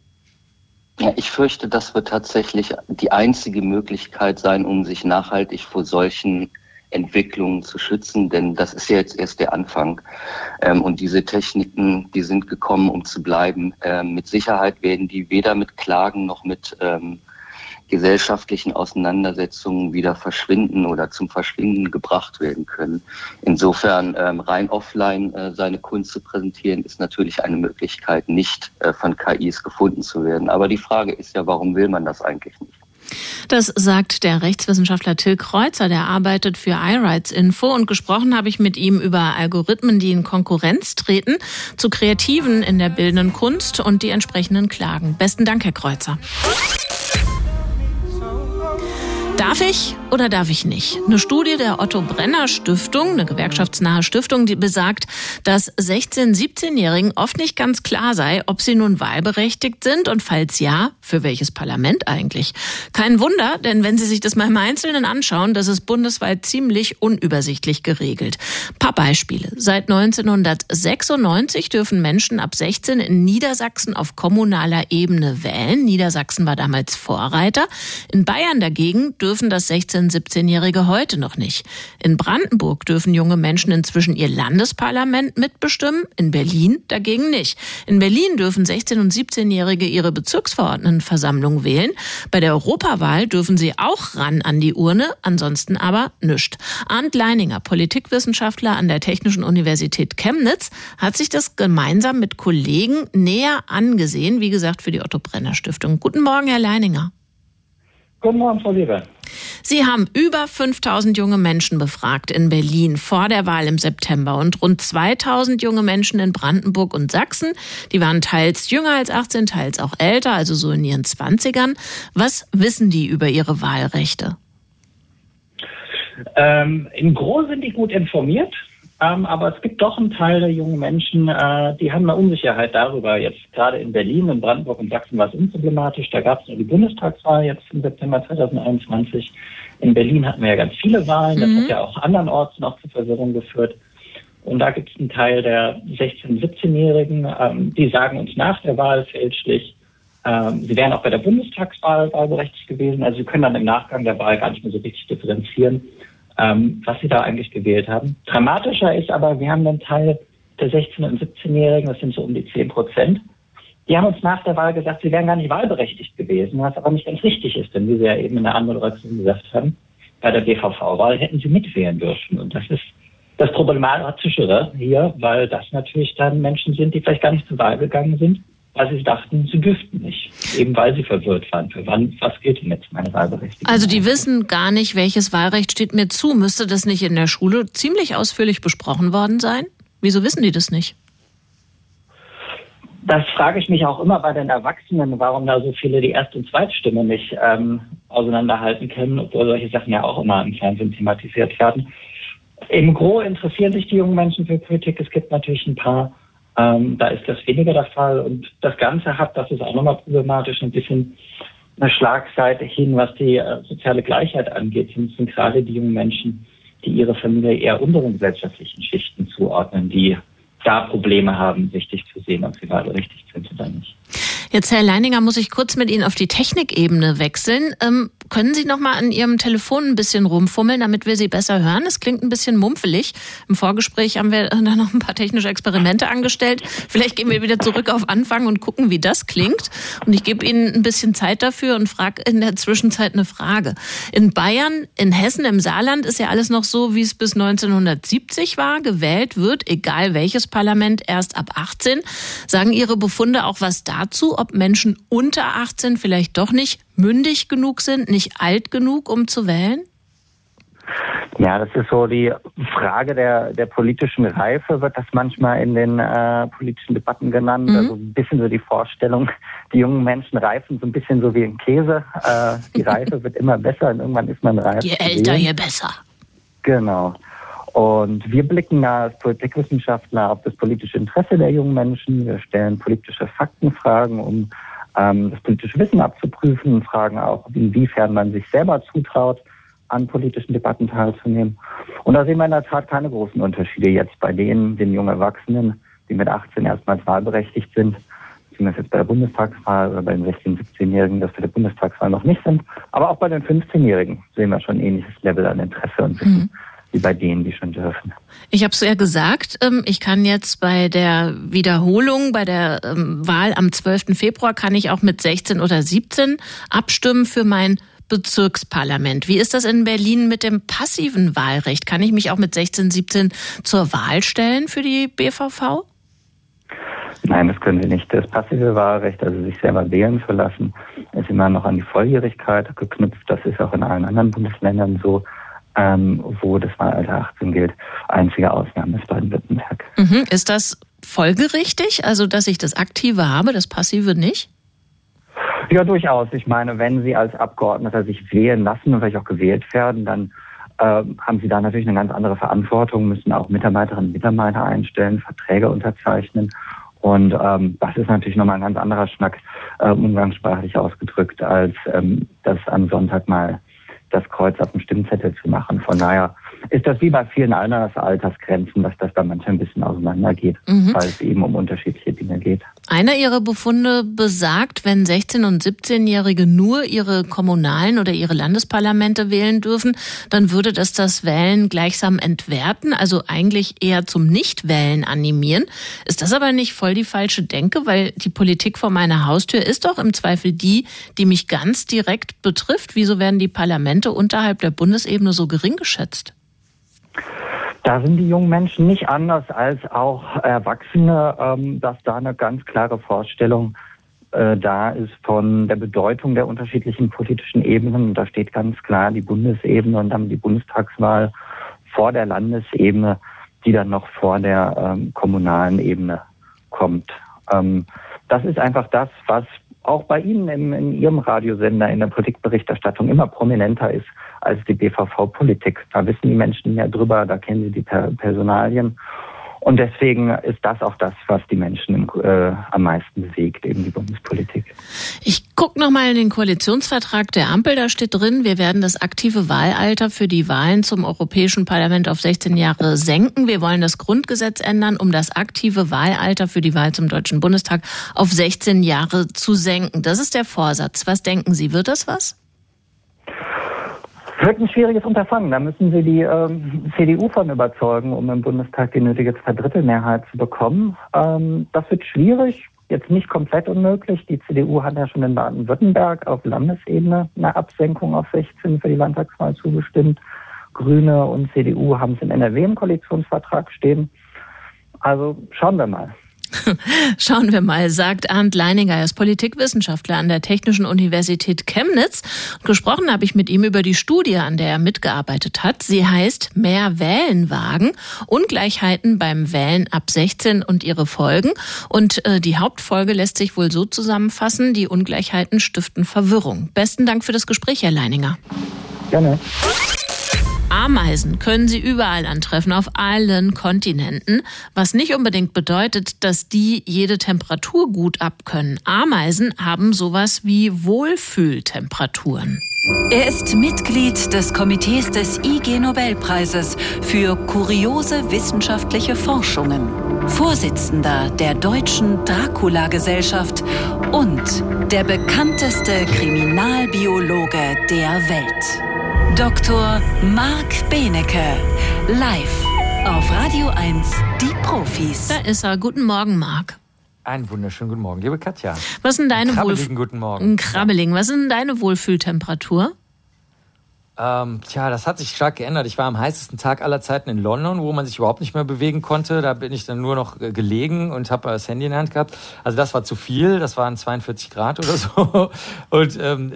Ja, ich fürchte, das wird tatsächlich die einzige Möglichkeit sein, um sich nachhaltig vor solchen Entwicklungen zu schützen, denn das ist ja jetzt erst der Anfang. Ähm, und diese Techniken, die sind gekommen, um zu bleiben. Ähm, mit Sicherheit werden die weder mit Klagen noch mit ähm, gesellschaftlichen Auseinandersetzungen wieder verschwinden oder zum Verschwinden gebracht werden können. Insofern ähm, rein offline äh, seine Kunst zu präsentieren, ist natürlich eine Möglichkeit, nicht äh, von KIs gefunden zu werden. Aber die Frage ist ja, warum will man das eigentlich nicht? Das sagt der Rechtswissenschaftler Till Kreuzer, der arbeitet für iRights Info und gesprochen habe ich mit ihm über Algorithmen, die in Konkurrenz treten zu Kreativen in der bildenden Kunst und die entsprechenden Klagen. Besten Dank, Herr Kreuzer. Darf ich oder darf ich nicht? Eine Studie der Otto Brenner Stiftung, eine gewerkschaftsnahe Stiftung, die besagt, dass 16-, 17-Jährigen oft nicht ganz klar sei, ob sie nun wahlberechtigt sind und falls ja, für welches Parlament eigentlich. Kein Wunder, denn wenn Sie sich das mal im Einzelnen anschauen, das ist bundesweit ziemlich unübersichtlich geregelt. Paar Beispiele. Seit 1996 dürfen Menschen ab 16 in Niedersachsen auf kommunaler Ebene wählen. Niedersachsen war damals Vorreiter. In Bayern dagegen dürfen das 16-, 17-Jährige heute noch nicht. In Brandenburg dürfen junge Menschen inzwischen ihr Landesparlament mitbestimmen, in Berlin dagegen nicht. In Berlin dürfen 16- und 17-Jährige ihre Bezirksverordnetenversammlung wählen. Bei der Europawahl dürfen sie auch ran an die Urne, ansonsten aber nischt. Arndt Leininger, Politikwissenschaftler an der Technischen Universität Chemnitz, hat sich das gemeinsam mit Kollegen näher angesehen, wie gesagt, für die Otto Brenner Stiftung. Guten Morgen, Herr Leininger. Guten Morgen, Frau Weber. Sie haben über 5000 junge Menschen befragt in Berlin vor der Wahl im September und rund 2000 junge Menschen in Brandenburg und Sachsen. Die waren teils jünger als 18, teils auch älter, also so in ihren 20ern. Was wissen die über ihre Wahlrechte? Ähm, Im Gro sind die gut informiert. Ähm, aber es gibt doch einen Teil der jungen Menschen, äh, die haben eine Unsicherheit darüber. Jetzt gerade in Berlin, in Brandenburg und Sachsen war es unproblematisch. Da gab es nur die Bundestagswahl jetzt im September 2021. In Berlin hatten wir ja ganz viele Wahlen. Das mhm. hat ja auch andernorts noch zu Verwirrung geführt. Und da gibt es einen Teil der 16-, 17-Jährigen, ähm, die sagen uns nach der Wahl fälschlich, ähm, sie wären auch bei der Bundestagswahl wahlberechtigt gewesen. Also sie können dann im Nachgang der Wahl gar nicht mehr so richtig differenzieren ähm, was sie da eigentlich gewählt haben. Dramatischer ist aber, wir haben einen Teil der 16- und 17-Jährigen, das sind so um die 10 Prozent, die haben uns nach der Wahl gesagt, sie wären gar nicht wahlberechtigt gewesen, was aber nicht ganz richtig ist, denn wie Sie ja eben in der Anmoderation gesagt haben, bei der BVV-Wahl hätten sie mitwählen dürfen. Und das ist das Problematischere hier, weil das natürlich dann Menschen sind, die vielleicht gar nicht zur Wahl gegangen sind, weil sie dachten, sie dürften nicht. Eben weil sie verwirrt waren. Für wann, was gilt denn jetzt meine Wahlberechtigung? Also die wissen gar nicht, welches Wahlrecht steht mir zu. Müsste das nicht in der Schule ziemlich ausführlich besprochen worden sein? Wieso wissen die das nicht? Das frage ich mich auch immer bei den Erwachsenen, warum da so viele die Erst- und Zweitstimme nicht ähm, auseinanderhalten können, obwohl solche Sachen ja auch immer im Fernsehen thematisiert werden. Im Gro interessieren sich die jungen Menschen für Politik. Es gibt natürlich ein paar ähm, da ist das weniger der Fall. Und das Ganze hat, das ist auch nochmal problematisch, ein bisschen eine Schlagseite hin, was die äh, soziale Gleichheit angeht. Das sind gerade die jungen Menschen, die ihre Familie eher unteren gesellschaftlichen Schichten zuordnen, die da Probleme haben, wichtig zu sehen, ob sie wahlberechtigt sind oder nicht. Jetzt, Herr Leininger, muss ich kurz mit Ihnen auf die Technikebene wechseln. Ähm, können Sie noch mal an Ihrem Telefon ein bisschen rumfummeln, damit wir Sie besser hören? Es klingt ein bisschen mumpfelig. Im Vorgespräch haben wir <laughs> da noch ein paar technische Experimente angestellt. Vielleicht gehen wir wieder zurück auf Anfang und gucken, wie das klingt. Und ich gebe Ihnen ein bisschen Zeit dafür und frage in der Zwischenzeit eine Frage. In Bayern, in Hessen, im Saarland ist ja alles noch so, wie es bis 1970 war. Gewählt wird, egal welches Parlament, erst ab 18. Sagen Ihre Befunde auch was dazu, ob Menschen unter 18 vielleicht doch nicht mündig genug sind, nicht alt genug, um zu wählen? Ja, das ist so die Frage der, der politischen Reife, wird das manchmal in den äh, politischen Debatten genannt. Mhm. Also ein bisschen so die Vorstellung, die jungen Menschen reifen so ein bisschen so wie ein Käse. Äh, die Reife wird immer besser und irgendwann ist man reif. Je älter, je besser. Genau. Und wir blicken da als Politikwissenschaftler auf das politische Interesse der jungen Menschen. Wir stellen politische Faktenfragen, um ähm, das politische Wissen abzuprüfen, fragen auch, inwiefern man sich selber zutraut, an politischen Debatten teilzunehmen. Und da sehen wir in der Tat keine großen Unterschiede jetzt bei denen, den jungen Erwachsenen, die mit 18 erstmals wahlberechtigt sind. Es jetzt bei der Bundestagswahl oder bei den 16-, 17-Jährigen, dass wir der Bundestagswahl noch nicht sind. Aber auch bei den 15-Jährigen sehen wir schon ein ähnliches Level an Interesse und Wissen. Mhm wie bei denen, die schon dürfen. Ich habe es ja gesagt, ähm, ich kann jetzt bei der Wiederholung, bei der ähm, Wahl am 12. Februar, kann ich auch mit 16 oder 17 abstimmen für mein Bezirksparlament. Wie ist das in Berlin mit dem passiven Wahlrecht? Kann ich mich auch mit 16, 17 zur Wahl stellen für die BVV? Nein, das können Sie nicht. Das passive Wahlrecht, also sich selber wählen zu lassen, ist immer noch an die Volljährigkeit geknüpft. Das ist auch in allen anderen Bundesländern so ähm, wo das Wahlalter 18 gilt. Einzige Ausnahme ist Baden-Württemberg. Mhm. Ist das folgerichtig, also dass ich das Aktive habe, das Passive nicht? Ja, durchaus. Ich meine, wenn Sie als Abgeordneter sich wählen lassen und vielleicht auch gewählt werden, dann äh, haben Sie da natürlich eine ganz andere Verantwortung, müssen auch Mitarbeiterinnen und Mitarbeiter einstellen, Verträge unterzeichnen. Und ähm, das ist natürlich nochmal ein ganz anderer Schnack, äh, umgangssprachlich ausgedrückt, als ähm, das am Sonntag mal das Kreuz auf dem Stimmzettel zu machen. Von daher ist das wie bei vielen anderen Altersgrenzen, dass das da manchmal ein bisschen auseinandergeht, mhm. weil es eben um unterschiedliche Dinge geht. Einer Ihrer Befunde besagt, wenn 16- und 17-Jährige nur ihre kommunalen oder ihre Landesparlamente wählen dürfen, dann würde das das Wählen gleichsam entwerten, also eigentlich eher zum Nichtwählen animieren. Ist das aber nicht voll die falsche Denke, weil die Politik vor meiner Haustür ist doch im Zweifel die, die mich ganz direkt betrifft. Wieso werden die Parlamente unterhalb der Bundesebene so gering geschätzt? Da sind die jungen Menschen nicht anders als auch Erwachsene, ähm, dass da eine ganz klare Vorstellung äh, da ist von der Bedeutung der unterschiedlichen politischen Ebenen. Und da steht ganz klar die Bundesebene und dann die Bundestagswahl vor der Landesebene, die dann noch vor der ähm, kommunalen Ebene kommt. Ähm, das ist einfach das, was auch bei Ihnen im, in Ihrem Radiosender in der Politikberichterstattung immer prominenter ist als die BVV-Politik. Da wissen die Menschen mehr drüber, da kennen sie die Personalien. Und deswegen ist das auch das, was die Menschen äh, am meisten bewegt, eben die Bundespolitik. Ich gucke nochmal in den Koalitionsvertrag der Ampel, da steht drin, wir werden das aktive Wahlalter für die Wahlen zum Europäischen Parlament auf 16 Jahre senken. Wir wollen das Grundgesetz ändern, um das aktive Wahlalter für die Wahl zum Deutschen Bundestag auf 16 Jahre zu senken. Das ist der Vorsatz. Was denken Sie, wird das was? Wird ein schwieriges Unterfangen. Da müssen Sie die ähm, CDU von überzeugen, um im Bundestag die nötige Zweidrittelmehrheit zu bekommen. Ähm, das wird schwierig, jetzt nicht komplett unmöglich. Die CDU hat ja schon in Baden-Württemberg auf Landesebene eine Absenkung auf 16 für die Landtagswahl zugestimmt. Grüne und CDU haben es in NRW im Koalitionsvertrag stehen. Also schauen wir mal. <laughs> Schauen wir mal, sagt Arndt Leininger. Er ist Politikwissenschaftler an der Technischen Universität Chemnitz. Gesprochen habe ich mit ihm über die Studie, an der er mitgearbeitet hat. Sie heißt Mehr Wählen wagen, Ungleichheiten beim Wählen ab 16 und ihre Folgen. Und äh, die Hauptfolge lässt sich wohl so zusammenfassen, die Ungleichheiten stiften Verwirrung. Besten Dank für das Gespräch, Herr Leininger. Gerne. Ameisen können Sie überall antreffen, auf allen Kontinenten, was nicht unbedingt bedeutet, dass die jede Temperatur gut abkönnen. Ameisen haben sowas wie Wohlfühltemperaturen. Er ist Mitglied des Komitees des IG Nobelpreises für kuriose wissenschaftliche Forschungen, Vorsitzender der Deutschen Dracula-Gesellschaft und der bekannteste Kriminalbiologe der Welt. Dr. Marc Benecke, live auf Radio 1, die Profis. Da ist er. Guten Morgen, Marc. Einen wunderschönen guten Morgen, liebe Katja. Was ist denn deine Wohlfühltemperatur? guten Morgen. Ein Krabbeling. Was ist denn deine Wohlfühltemperatur? Ähm, tja, das hat sich stark geändert. Ich war am heißesten Tag aller Zeiten in London, wo man sich überhaupt nicht mehr bewegen konnte. Da bin ich dann nur noch äh, gelegen und habe das Handy in der Hand gehabt. Also das war zu viel. Das waren 42 Grad oder so. <laughs> Und ähm,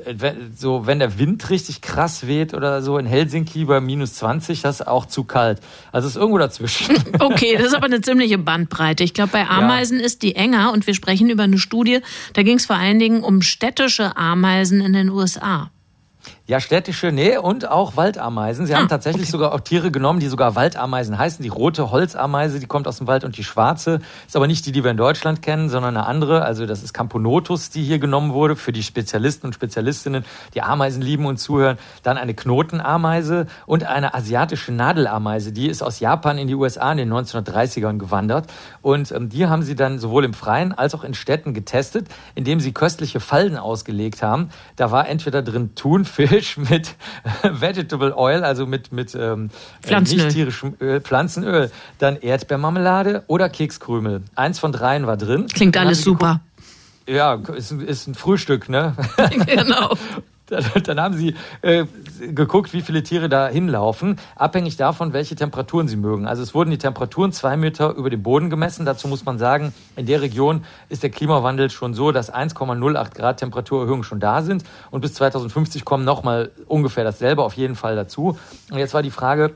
so, wenn der Wind richtig krass weht oder so in Helsinki bei minus 20, das ist auch zu kalt. Also es ist irgendwo dazwischen. <laughs> Okay, das ist aber eine ziemliche Bandbreite. Ich glaube, bei Ameisen ja. ist die enger und wir sprechen über eine Studie. Da ging es vor allen Dingen um städtische Ameisen in den USA. Ja, städtische, nee, und auch Waldameisen. Sie ah, haben tatsächlich okay. sogar auch Tiere genommen, die sogar Waldameisen heißen. Die rote Holzameise, die kommt aus dem Wald und die schwarze ist aber nicht die, die wir in Deutschland kennen, sondern eine andere. Also das ist Camponotus, die hier genommen wurde für die Spezialisten und Spezialistinnen, die Ameisen lieben und zuhören. Dann eine Knotenameise und eine asiatische Nadelameise. Die ist aus Japan in die USA in den 1930ern gewandert. Und ähm, die haben sie dann sowohl im Freien als auch in Städten getestet, indem sie köstliche Falden ausgelegt haben. Da war entweder drin Thunfisch, Fisch mit <laughs> Vegetable Oil, also mit, mit ähm, Pflanzenöl. nicht tierischem Öl, Pflanzenöl, dann Erdbeermarmelade oder Kekskrümel. Eins von dreien war drin. Klingt alles super. Ja, ist, ist ein Frühstück, ne? <laughs> genau. <laughs> <laughs> Dann haben sie äh, geguckt, wie viele Tiere da hinlaufen, abhängig davon, welche Temperaturen sie mögen. Also es wurden die Temperaturen zwei Meter über dem Boden gemessen. Dazu muss man sagen, in der Region ist der Klimawandel schon so, dass 1,08 Grad Temperaturerhöhung schon da sind. Und bis 2050 kommen nochmal ungefähr dasselbe auf jeden Fall dazu. Und jetzt war die Frage,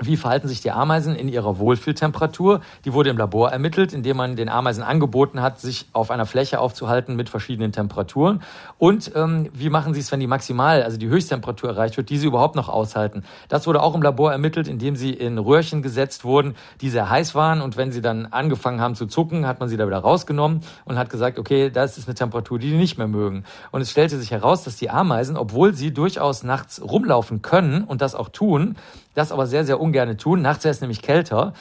wie verhalten sich die Ameisen in ihrer Wohlfühltemperatur? Die wurde im Labor ermittelt, indem man den Ameisen angeboten hat, sich auf einer Fläche aufzuhalten mit verschiedenen Temperaturen. Und ähm, wie machen sie es, wenn die Maximal, also die Höchsttemperatur erreicht wird, die sie überhaupt noch aushalten? Das wurde auch im Labor ermittelt, indem sie in Röhrchen gesetzt wurden, die sehr heiß waren. Und wenn sie dann angefangen haben zu zucken, hat man sie da wieder rausgenommen und hat gesagt, okay, das ist eine Temperatur, die die nicht mehr mögen. Und es stellte sich heraus, dass die Ameisen, obwohl sie durchaus nachts rumlaufen können und das auch tun, das aber sehr, sehr ungern tun. Nachts wäre es nämlich kälter.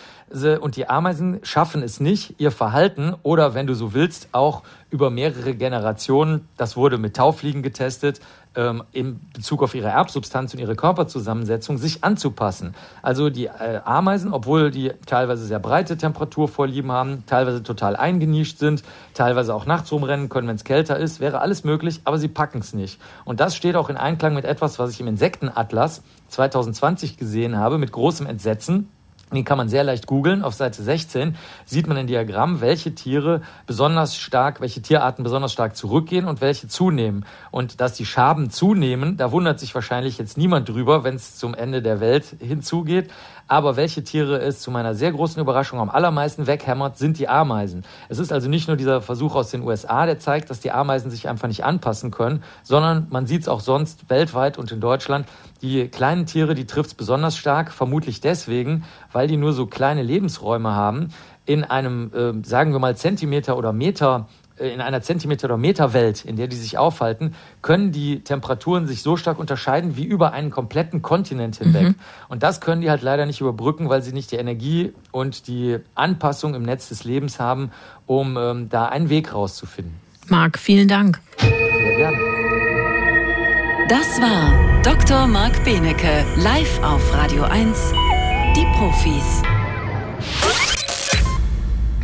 Und die Ameisen schaffen es nicht, ihr Verhalten oder, wenn du so willst, auch über mehrere Generationen, das wurde mit Taufliegen getestet, ähm, in Bezug auf ihre Erbsubstanz und ihre Körperzusammensetzung sich anzupassen. Also die äh, Ameisen, obwohl die teilweise sehr breite Temperaturvorlieben haben, teilweise total eingenischt sind, teilweise auch nachts rumrennen können, wenn es kälter ist, wäre alles möglich, aber sie packen es nicht. Und das steht auch in Einklang mit etwas, was ich im Insektenatlas 2020 gesehen habe, mit großem Entsetzen. Den kann man sehr leicht googeln. Auf Seite 16 sieht man ein Diagramm, welche Tiere besonders stark, welche Tierarten besonders stark zurückgehen und welche zunehmen. Und dass die Schaben zunehmen, da wundert sich wahrscheinlich jetzt niemand drüber, wenn es zum Ende der Welt hinzugeht. Aber welche Tiere es zu meiner sehr großen Überraschung am allermeisten weghämmert, sind die Ameisen. Es ist also nicht nur dieser Versuch aus den USA, der zeigt, dass die Ameisen sich einfach nicht anpassen können, sondern man sieht es auch sonst weltweit und in Deutschland. Die kleinen Tiere, die trifft es besonders stark, vermutlich deswegen, weil die nur so kleine Lebensräume haben in einem, äh, sagen wir mal, Zentimeter oder Meter in einer Zentimeter- oder Meterwelt, in der die sich aufhalten, können die Temperaturen sich so stark unterscheiden wie über einen kompletten Kontinent hinweg. Mhm. Und das können die halt leider nicht überbrücken, weil sie nicht die Energie und die Anpassung im Netz des Lebens haben, um ähm, da einen Weg rauszufinden. Marc, vielen Dank. Sehr gerne. Das war Dr. Marc Benecke, live auf Radio 1, die Profis.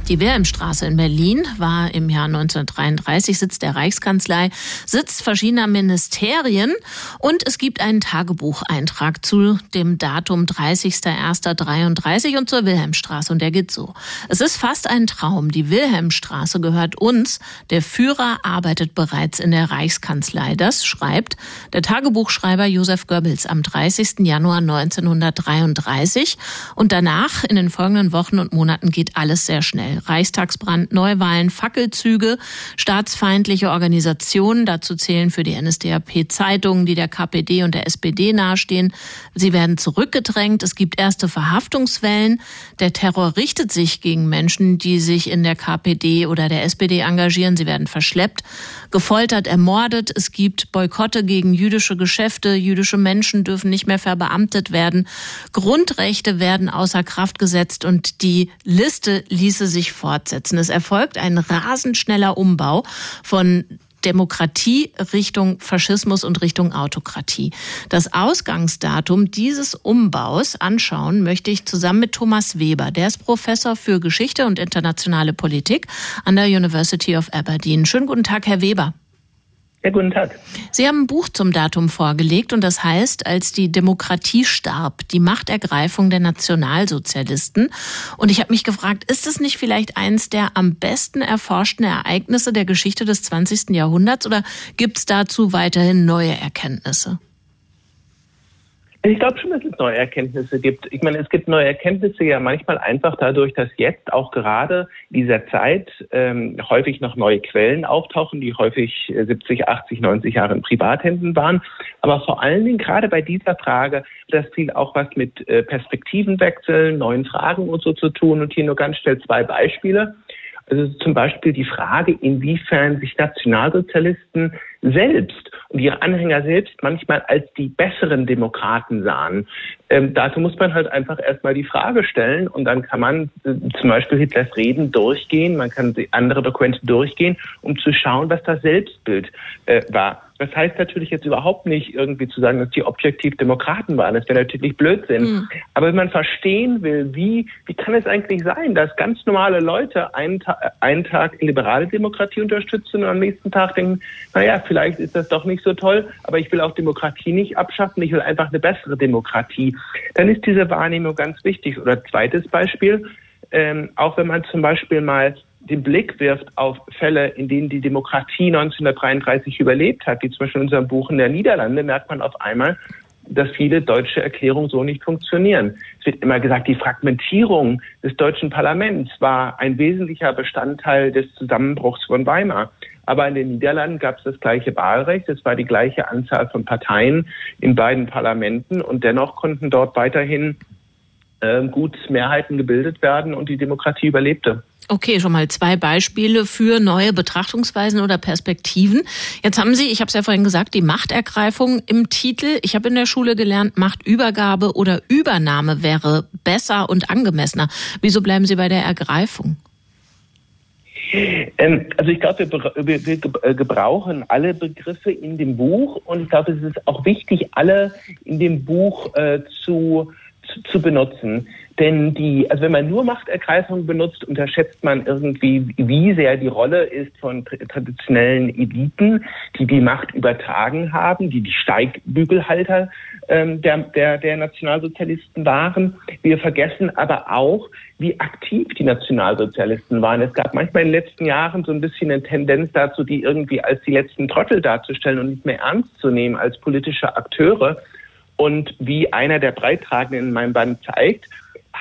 Die Wilhelmstraße in Berlin war im Jahr 1933 Sitz der Reichskanzlei, Sitz verschiedener Ministerien und es gibt einen Tagebucheintrag zu dem Datum 30.01.33 und zur Wilhelmstraße und der geht so. Es ist fast ein Traum. Die Wilhelmstraße gehört uns. Der Führer arbeitet bereits in der Reichskanzlei. Das schreibt der Tagebuchschreiber Josef Goebbels am 30. Januar 1933 und danach in den folgenden Wochen und Monaten geht alles sehr schnell. Reichstagsbrand, Neuwahlen, Fackelzüge, staatsfeindliche Organisationen, dazu zählen für die NSDAP Zeitungen, die der KPD und der SPD nahestehen. Sie werden zurückgedrängt. Es gibt erste Verhaftungswellen. Der Terror richtet sich gegen Menschen, die sich in der KPD oder der SPD engagieren. Sie werden verschleppt, gefoltert, ermordet. Es gibt Boykotte gegen jüdische Geschäfte. Jüdische Menschen dürfen nicht mehr verbeamtet werden. Grundrechte werden außer Kraft gesetzt und die Liste ließe sich fortsetzen. Es erfolgt ein rasend schneller Umbau von Demokratie Richtung Faschismus und Richtung Autokratie. Das Ausgangsdatum dieses Umbaus anschauen möchte ich zusammen mit Thomas Weber. Der ist Professor für Geschichte und internationale Politik an der University of Aberdeen. Schönen guten Tag, Herr Weber. Ja, guten Tag. Sie haben ein Buch zum Datum vorgelegt und das heißt, als die Demokratie starb, die Machtergreifung der Nationalsozialisten. Und ich habe mich gefragt, ist es nicht vielleicht eines der am besten erforschten Ereignisse der Geschichte des 20. Jahrhunderts oder gibt es dazu weiterhin neue Erkenntnisse? Ich glaube schon, dass es neue Erkenntnisse gibt. Ich meine, es gibt neue Erkenntnisse ja manchmal einfach dadurch, dass jetzt auch gerade in dieser Zeit ähm, häufig noch neue Quellen auftauchen, die häufig 70, 80, 90 Jahre in Privathänden waren. Aber vor allen Dingen gerade bei dieser Frage, das viel auch was mit äh, Perspektivenwechseln, neuen Fragen und so zu tun. Und hier nur ganz schnell zwei Beispiele. Also zum Beispiel die Frage, inwiefern sich Nationalsozialisten selbst und ihre Anhänger selbst manchmal als die besseren Demokraten sahen. Ähm, dazu muss man halt einfach erstmal die Frage stellen und dann kann man äh, zum Beispiel Hitlers Reden durchgehen, man kann andere Dokumente durchgehen, um zu schauen, was das Selbstbild äh, war. Das heißt natürlich jetzt überhaupt nicht irgendwie zu sagen, dass die objektiv Demokraten waren. Das wäre natürlich Blödsinn. Mhm. Aber wenn man verstehen will, wie, wie kann es eigentlich sein, dass ganz normale Leute einen, Ta einen Tag liberale Demokratie unterstützen und am nächsten Tag denken, naja, vielleicht ist das doch nicht so toll, aber ich will auch Demokratie nicht abschaffen, ich will einfach eine bessere Demokratie. Dann ist diese Wahrnehmung ganz wichtig. Oder zweites Beispiel, ähm, auch wenn man zum Beispiel mal den Blick wirft auf Fälle, in denen die Demokratie 1933 überlebt hat, wie zum Beispiel in unserem Buch in der Niederlande, merkt man auf einmal, dass viele deutsche Erklärungen so nicht funktionieren. Es wird immer gesagt, die Fragmentierung des deutschen Parlaments war ein wesentlicher Bestandteil des Zusammenbruchs von Weimar. Aber in den Niederlanden gab es das gleiche Wahlrecht, es war die gleiche Anzahl von Parteien in beiden Parlamenten und dennoch konnten dort weiterhin äh, gut Mehrheiten gebildet werden und die Demokratie überlebte. Okay, schon mal zwei Beispiele für neue Betrachtungsweisen oder Perspektiven. Jetzt haben Sie, ich habe es ja vorhin gesagt, die Machtergreifung im Titel. Ich habe in der Schule gelernt, Machtübergabe oder Übernahme wäre besser und angemessener. Wieso bleiben Sie bei der Ergreifung? Ähm, also ich glaube, wir, äh, gebrauchen alle Begriffe in dem Buch und ich glaube, es ist auch wichtig, alle in dem Buch äh, zu, zu benutzen. Denn die, also wenn man nur Machtergreifung benutzt, unterschätzt man irgendwie, wie sehr die Rolle ist von traditionellen Eliten, die die Macht übertragen haben, die die Steigbügelhalter ähm, der, der, der Nationalsozialisten waren. Wir vergessen aber auch, wie aktiv die Nationalsozialisten waren. Es gab manchmal in den letzten Jahren so ein bisschen eine Tendenz dazu, die irgendwie als die letzten Trottel darzustellen und nicht mehr ernst zu nehmen als politische Akteure. Und wie einer der Beitragenden in meinem Band zeigt,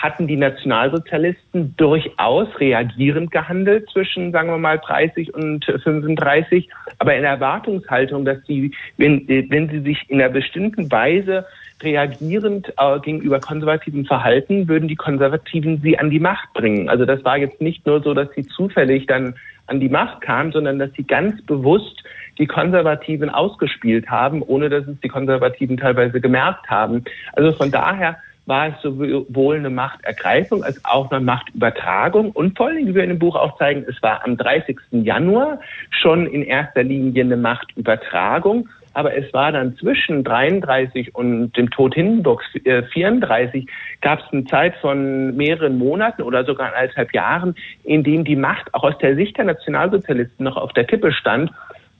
hatten die Nationalsozialisten durchaus reagierend gehandelt zwischen, sagen wir mal, 30 und 35, aber in Erwartungshaltung, dass sie, wenn, wenn sie sich in einer bestimmten Weise reagierend äh, gegenüber konservativen Verhalten, würden die Konservativen sie an die Macht bringen. Also das war jetzt nicht nur so, dass sie zufällig dann an die Macht kamen, sondern dass sie ganz bewusst die Konservativen ausgespielt haben, ohne dass es die Konservativen teilweise gemerkt haben. Also von daher war es sowohl eine Machtergreifung als auch eine Machtübertragung. Und vor allem, wie wir in dem Buch auch zeigen, es war am 30. Januar schon in erster Linie eine Machtübertragung. Aber es war dann zwischen 33 und dem Tod Hindenburgs 34 gab es eine Zeit von mehreren Monaten oder sogar eineinhalb Jahren, in dem die Macht auch aus der Sicht der Nationalsozialisten noch auf der Kippe stand.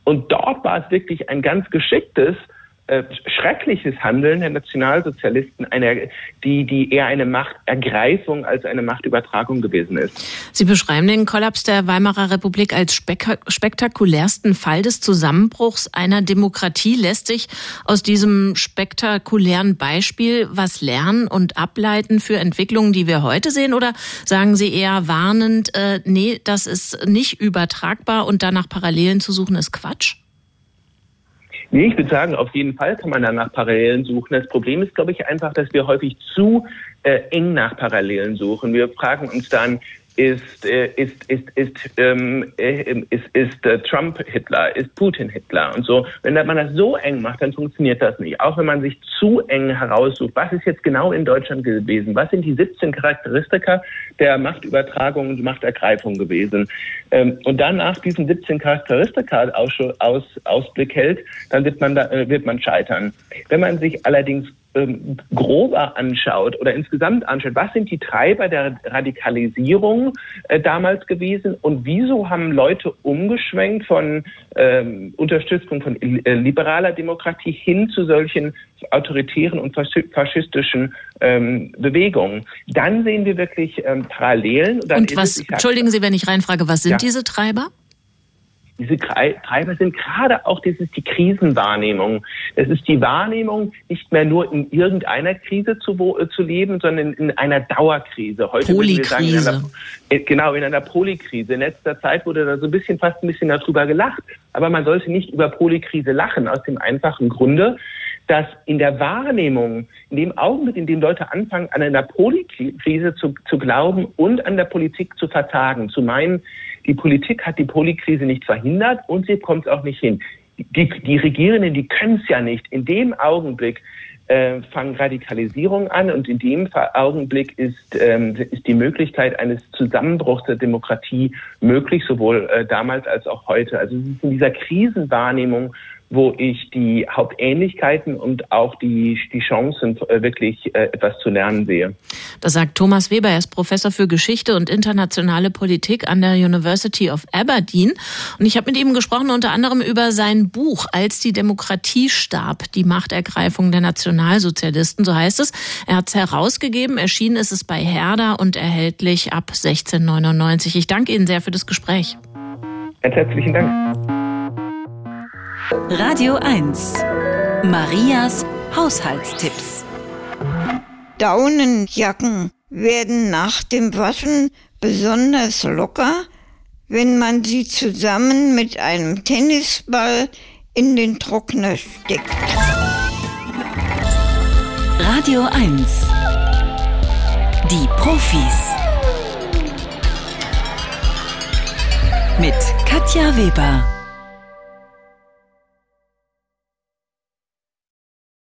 Und dort war es wirklich ein ganz geschicktes äh, schreckliches Handeln der Nationalsozialisten, eine, die, die eher eine Machtergreifung als eine Machtübertragung gewesen ist. Sie beschreiben den Kollaps der Weimarer Republik als spek spektakulärsten Fall des Zusammenbruchs einer Demokratie. Lässt sich aus diesem spektakulären Beispiel was lernen und ableiten für Entwicklungen, die wir heute sehen? Oder sagen Sie eher warnend, äh, nee, das ist nicht übertragbar und danach Parallelen zu suchen ist Quatsch? Nee, ich würde sagen, auf jeden Fall kann man da nach Parallelen suchen. Das Problem ist, glaube ich, einfach, dass wir häufig zu äh, eng nach Parallelen suchen. Wir fragen uns dann, ist, äh, ist, ist, ist, ähm, äh, ist, ist äh, Trump Hitler, ist Putin Hitler und so. Wenn man das so eng macht, dann funktioniert das nicht. Auch wenn man sich zu eng heraussucht, was ist jetzt genau in Deutschland gewesen? Was sind die 17 Charakteristika der Machtübertragung und Machtergreifung gewesen? Ähm, und dann nach diesen 17 Charakteristika aus, aus, Ausblick hält, dann wird man, da, wird man scheitern. Wenn man sich allerdings ähm, grober anschaut oder insgesamt anschaut, was sind die Treiber der Radikalisierung äh, damals gewesen und wieso haben Leute umgeschwenkt von ähm, Unterstützung von äh, liberaler Demokratie hin zu solchen autoritären und faschistischen ähm, Bewegungen. Dann sehen wir wirklich ähm, Parallelen. Und, und was, entschuldigen Sie, wenn ich reinfrage, was sind ja. diese Treiber? Diese Treiber sind gerade auch, das ist die Krisenwahrnehmung. Es ist die Wahrnehmung, nicht mehr nur in irgendeiner Krise zu, äh, zu leben, sondern in einer Dauerkrise. Heute Polykrise. Wir sagen, in einer, genau, in einer Polykrise. In letzter Zeit wurde da so ein bisschen, fast ein bisschen darüber gelacht. Aber man sollte nicht über Polykrise lachen, aus dem einfachen Grunde, dass in der Wahrnehmung, in dem Augenblick, in dem Leute anfangen, an einer Polykrise zu, zu glauben und an der Politik zu vertagen, zu meinen, die Politik hat die Polikrise nicht verhindert und sie kommt auch nicht hin. Die, die Regierenden, die können es ja nicht. In dem Augenblick äh, fangen Radikalisierung an und in dem Augenblick ist, ähm, ist die Möglichkeit eines Zusammenbruchs der Demokratie möglich, sowohl äh, damals als auch heute. Also es ist in dieser Krisenwahrnehmung wo ich die Hauptähnlichkeiten und auch die, die Chancen äh, wirklich äh, etwas zu lernen sehe. Das sagt Thomas Weber, er ist Professor für Geschichte und internationale Politik an der University of Aberdeen. Und ich habe mit ihm gesprochen unter anderem über sein Buch Als die Demokratie starb, die Machtergreifung der Nationalsozialisten, so heißt es. Er hat es herausgegeben, erschienen ist es bei Herder und erhältlich ab 1699. Ich danke Ihnen sehr für das Gespräch. Ganz herzlichen Dank. Radio 1. Marias Haushaltstipps. Daunenjacken werden nach dem Waschen besonders locker, wenn man sie zusammen mit einem Tennisball in den Trockner steckt. Radio 1. Die Profis. Mit Katja Weber.